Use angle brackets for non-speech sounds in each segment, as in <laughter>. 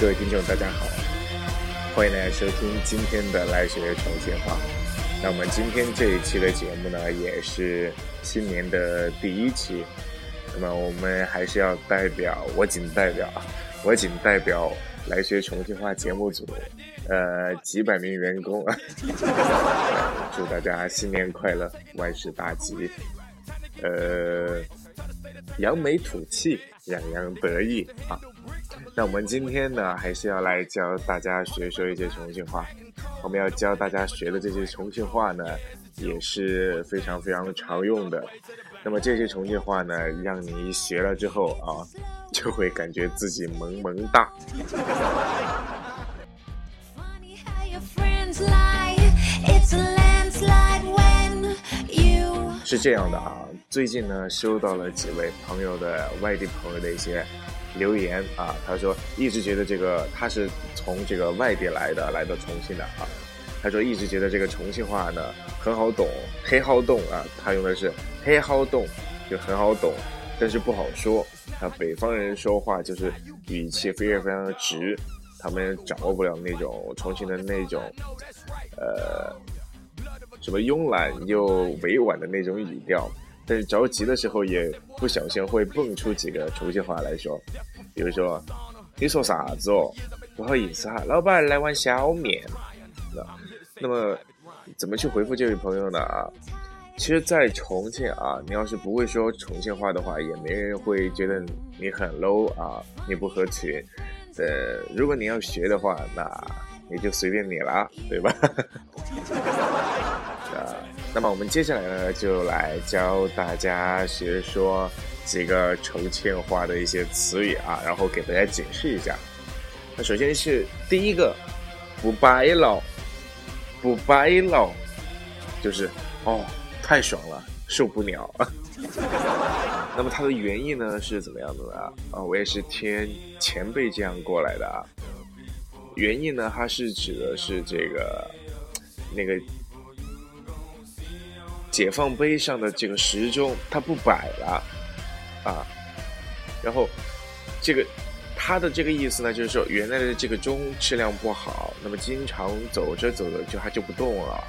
各位听众，大家好，欢迎大家收听今天的来学重庆话。那我们今天这一期的节目呢，也是新年的第一期。那么我们还是要代表我仅代表我仅代表来学重庆话节目组，呃，几百名员工，<laughs> 祝大家新年快乐，万事大吉，呃，扬眉吐气，洋洋得意啊！那我们今天呢，还是要来教大家学说一些重庆话。我们要教大家学的这些重庆话呢，也是非常非常常用的。那么这些重庆话呢，让你学了之后啊，就会感觉自己萌萌哒。是这样的啊，最近呢，收到了几位朋友的外地朋友的一些留言啊，他说一直觉得这个他是从这个外地来的，来到重庆的啊，他说一直觉得这个重庆话呢很好懂，很好懂啊，他用的是很好懂，就很好懂，但是不好说啊。北方人说话就是语气非常非常的直，他们掌握不了那种重庆的那种，呃。什么慵懒又委婉的那种语调，但是着急的时候也不小心会蹦出几个重庆话来说，比如说你说啥子哦？不好意思哈，老板来碗小面。那么怎么去回复这位朋友呢？啊，其实，在重庆啊，你要是不会说重庆话的话，也没人会觉得你很 low 啊，你不合群。呃，如果你要学的话，那也就随便你了，对吧？<laughs> 啊，那么我们接下来呢，就来教大家学说几个重庆话的一些词语啊，然后给大家解释一下。那首先是第一个，不摆了，不摆了，就是哦，太爽了，受不了。<laughs> 那么它的原意呢是怎么样的呢？啊，我也是听前辈这样过来的啊。原意呢，它是指的是这个那个解放碑上的这个时钟，它不摆了啊。然后这个它的这个意思呢，就是说原来的这个钟质量不好，那么经常走着走着就它就不动了。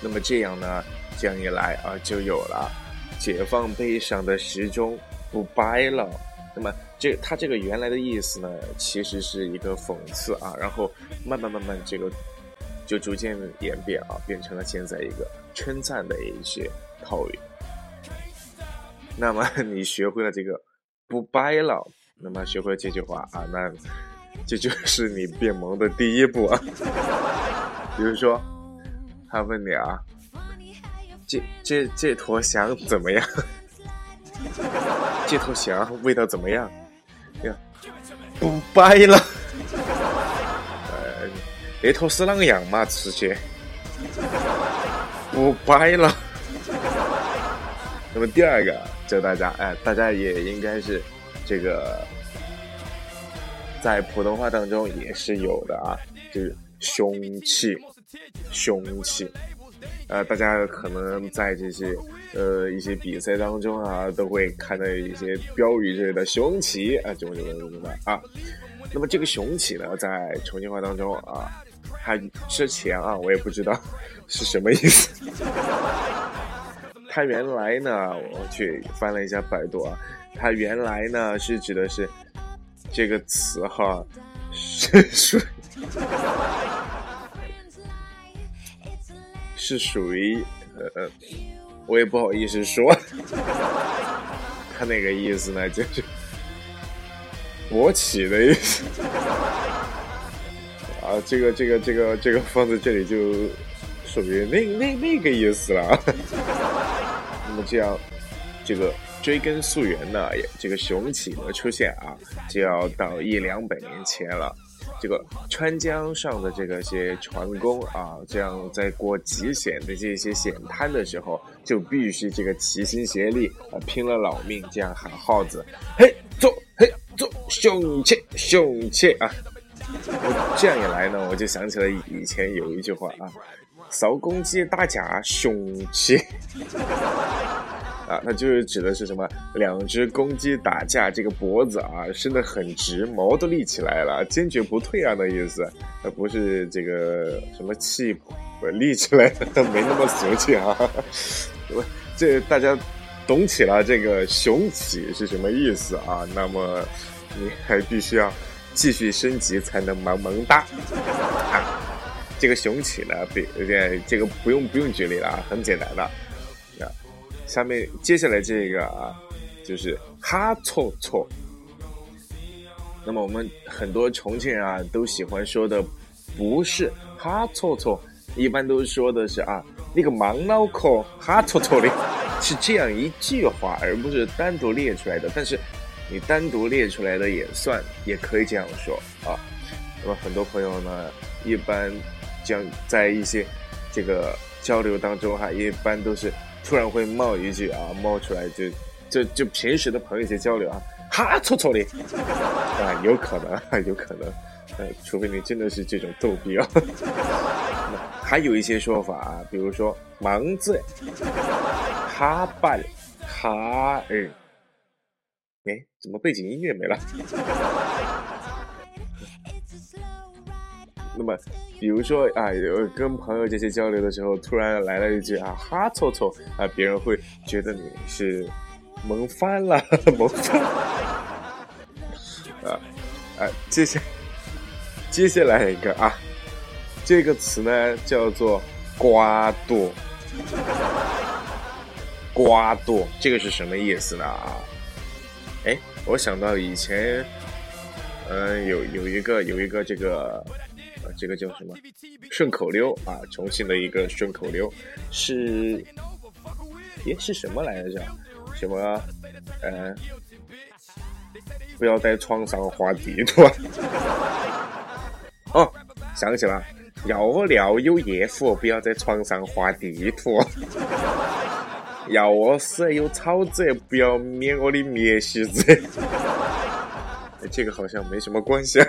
那么这样呢，这样一来啊，就有了解放碑上的时钟不掰了。那么这它这个原来的意思呢，其实是一个讽刺啊，然后慢慢慢慢这个就逐渐演变啊，变成了现在一个称赞的一些套语。那么你学会了这个不掰了，那么学会这句话啊，那这就是你变萌的第一步啊。<laughs> 比如说，他问你啊，这这这坨翔怎么样？这头翔味道怎么样？呀，不掰了。呃，那头是啷个样嘛？吃起不掰了。<laughs> 那么第二个教大家，哎，大家也应该是这个在普通话当中也是有的啊，就是凶器，凶器。呃，大家可能在这些呃一些比赛当中啊，都会看到一些标语之类的“雄起”啊，这种这种这种的啊。那么这个“雄起”呢，在重庆话当中啊，它之前啊，我也不知道是什么意思。<laughs> 它原来呢，我去翻了一下百度啊，它原来呢是指的是这个词哈，是属是属于呃呃，我也不好意思说，<laughs> 他那个意思呢就是勃起的意思啊，这个这个这个这个放在这里就属于那那那个意思了。<laughs> 那么这样，这个追根溯源呢，这个雄起的出现啊，就要到一两百年前了。这个川江上的这个些船工啊，这样在过极险的这些险滩的时候，就必须这个齐心协力啊，拼了老命这样喊号子，嘿走，嘿走，雄起，雄起啊！这样一来呢，我就想起了以前有一句话啊，扫公鸡打架雄起。<laughs> 啊，它就是指的是什么？两只公鸡打架，这个脖子啊伸得很直，毛都立起来了，坚决不退啊的意思，而不是这个什么气不立起来的，<laughs> 没那么俗气啊。<laughs> 这大家懂起了这个雄起是什么意思啊？那么你还必须要继续升级才能萌萌哒啊！这个雄起呢，比这个不用不用举例了啊，很简单的。下面接下来这个啊，就是哈错错。那么我们很多重庆人啊，都喜欢说的不是哈错错，一般都说的是啊，那个忙脑壳哈错错的，是这样一句话，而不是单独列出来的。但是你单独列出来的也算，也可以这样说啊。那么很多朋友呢，一般将在一些这个交流当中哈，一般都是。突然会冒一句啊，冒出来就就就平时的朋友一些交流啊，哈戳戳的。啊，有可能啊，有可能，呃，除非你真的是这种逗比啊。<laughs> 还有一些说法啊，比如说盲字，哈半，哈儿，哎，怎么背景音乐没了？那么，比如说啊，有跟朋友这些交流的时候，突然来了一句啊，哈错错啊，别人会觉得你是萌翻了，<laughs> 萌翻了啊啊，接下接下来一个啊，这个词呢叫做瓜多，瓜多，这个是什么意思呢啊？哎，我想到以前，嗯，有有一个有一个这个。这个叫什么顺口溜啊？重庆的一个顺口溜是，耶是什么来着？什么？呃，不要在床上画地图。哦，想起了，要我尿有夜壶，不要在床上画地图。要我死有草籽，不要灭我的灭西子。<laughs> 这个好像没什么关系啊。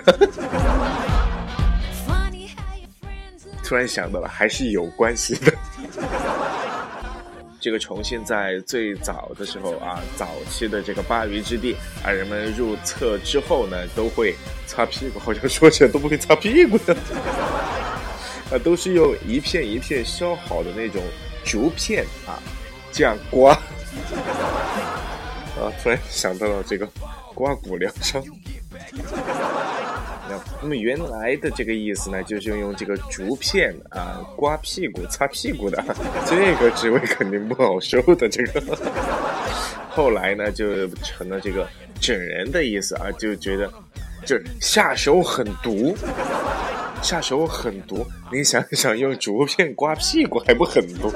突然想到了，还是有关系的。<laughs> 这个重庆在最早的时候啊，早期的这个鲅鱼之地啊，人们入厕之后呢，都会擦屁股，好像说起来都不会擦屁股的，<laughs> 啊，都是用一片一片削好的那种竹片啊，这样刮。<laughs> 啊，突然想到了这个刮骨疗伤。那么原来的这个意思呢，就是用这个竹片啊刮屁股、擦屁股的，这个职位肯定不好受的。这个后来呢，就成了这个整人的意思啊，就觉得就是下手很毒，下手很毒。你想想，用竹片刮屁股还不很毒？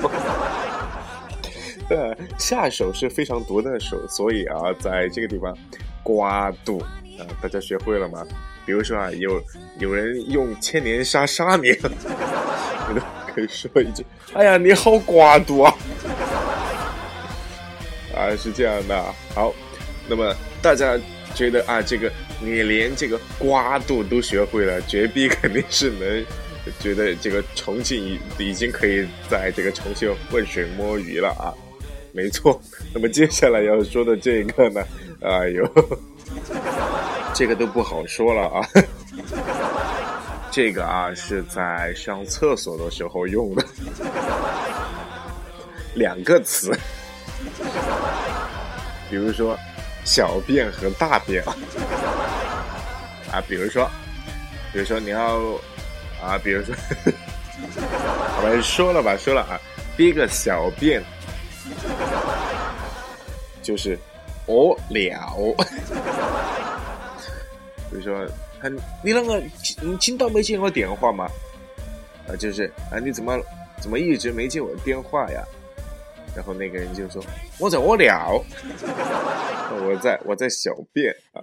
<laughs> 对，下手是非常毒的手，所以啊，在这个地方刮肚啊，大家学会了吗？比如说啊，有有人用千年杀杀你，你 <laughs> 都可以说一句：“哎呀，你好寡毒啊！”啊，是这样的。好，那么大家觉得啊，这个你连这个瓜度都学会了，绝壁肯定是能觉得这个重庆已已经可以在这个重庆浑水摸鱼了啊。没错。那么接下来要说的这个呢，哎呦。这个都不好说了啊，<laughs> 这个啊是在上厕所的时候用的，两个词，比如说小便和大便。啊，啊，比如说，比如说你要啊，比如说，<laughs> 我们说了吧，说了啊，第一个小便。就是哦了。比如说，他你啷个你今到没接我电话吗？啊，就是啊，你怎么怎么一直没接我电话呀？然后那个人就说 <laughs> 我在屙尿，我在我在小便啊。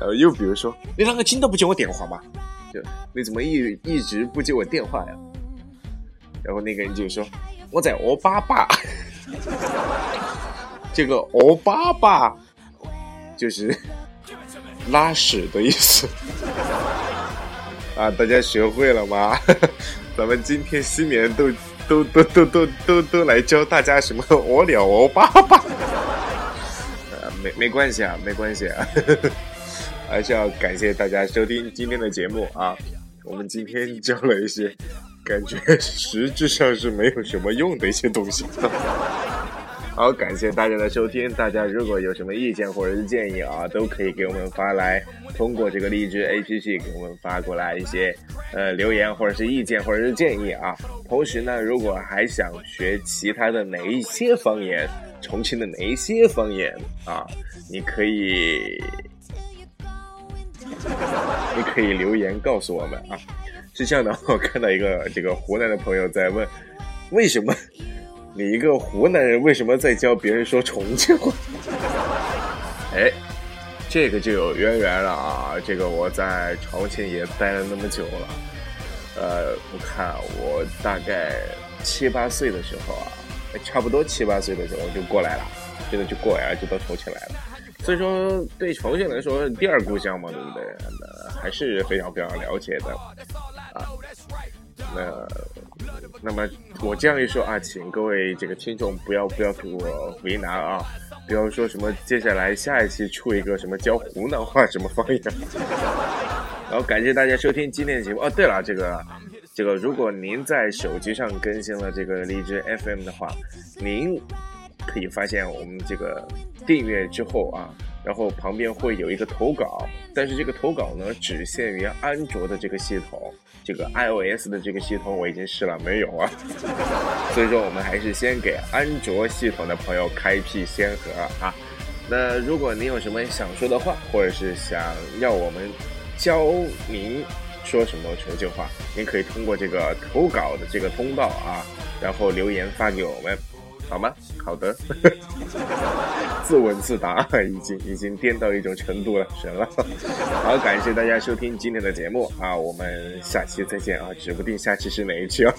呃，又比如说，你啷个今早不接我电话吗？就你怎么一一直不接我电话呀？然后那个人就说我在屙粑粑，<laughs> 这个屙粑粑。就是拉屎的意思啊，大家学会了吗？<laughs> 咱们今天新年都都都都都都都来教大家什么 <laughs> 我了我爸爸，呃，没没关系啊，没关系啊，<laughs> 还是要感谢大家收听今天的节目啊。我们今天教了一些感觉实质上是没有什么用的一些东西。好，感谢大家的收听。大家如果有什么意见或者是建议啊，都可以给我们发来，通过这个荔枝 APP 给我们发过来一些呃留言或者是意见或者是建议啊。同时呢，如果还想学其他的哪一些方言，重庆的哪一些方言啊，你可以你可以留言告诉我们啊。是这样的，我看到一个这个湖南的朋友在问，为什么？你一个湖南人为什么在教别人说重庆话？<laughs> 哎，这个就有渊源了啊！这个我在重庆也待了那么久了，呃，我看我大概七八岁的时候啊，差不多七八岁的时候就过来了，真的就过来了，就到重庆来了。所以说，对重庆来说，第二故乡嘛，对不对？那还是非常非常了解的啊。那。那么我这样一说啊，请各位这个听众不要不要给我为难啊，不要说什么接下来下一期出一个什么教湖南话什么方言。<laughs> 然后感谢大家收听今天的节目哦。对了，这个这个，如果您在手机上更新了这个荔枝 FM 的话，您可以发现我们这个订阅之后啊。然后旁边会有一个投稿，但是这个投稿呢，只限于安卓的这个系统，这个 iOS 的这个系统我已经试了，没有啊。<laughs> 所以说我们还是先给安卓系统的朋友开辟先河啊。那如果您有什么想说的话，或者是想要我们教您说什么重庆话，您可以通过这个投稿的这个通道啊，然后留言发给我们。好吗？好的，<laughs> 自问自答，已经已经颠到一种程度了，神了。<laughs> 好，感谢大家收听今天的节目啊，我们下期再见啊，指不定下期是哪一期啊。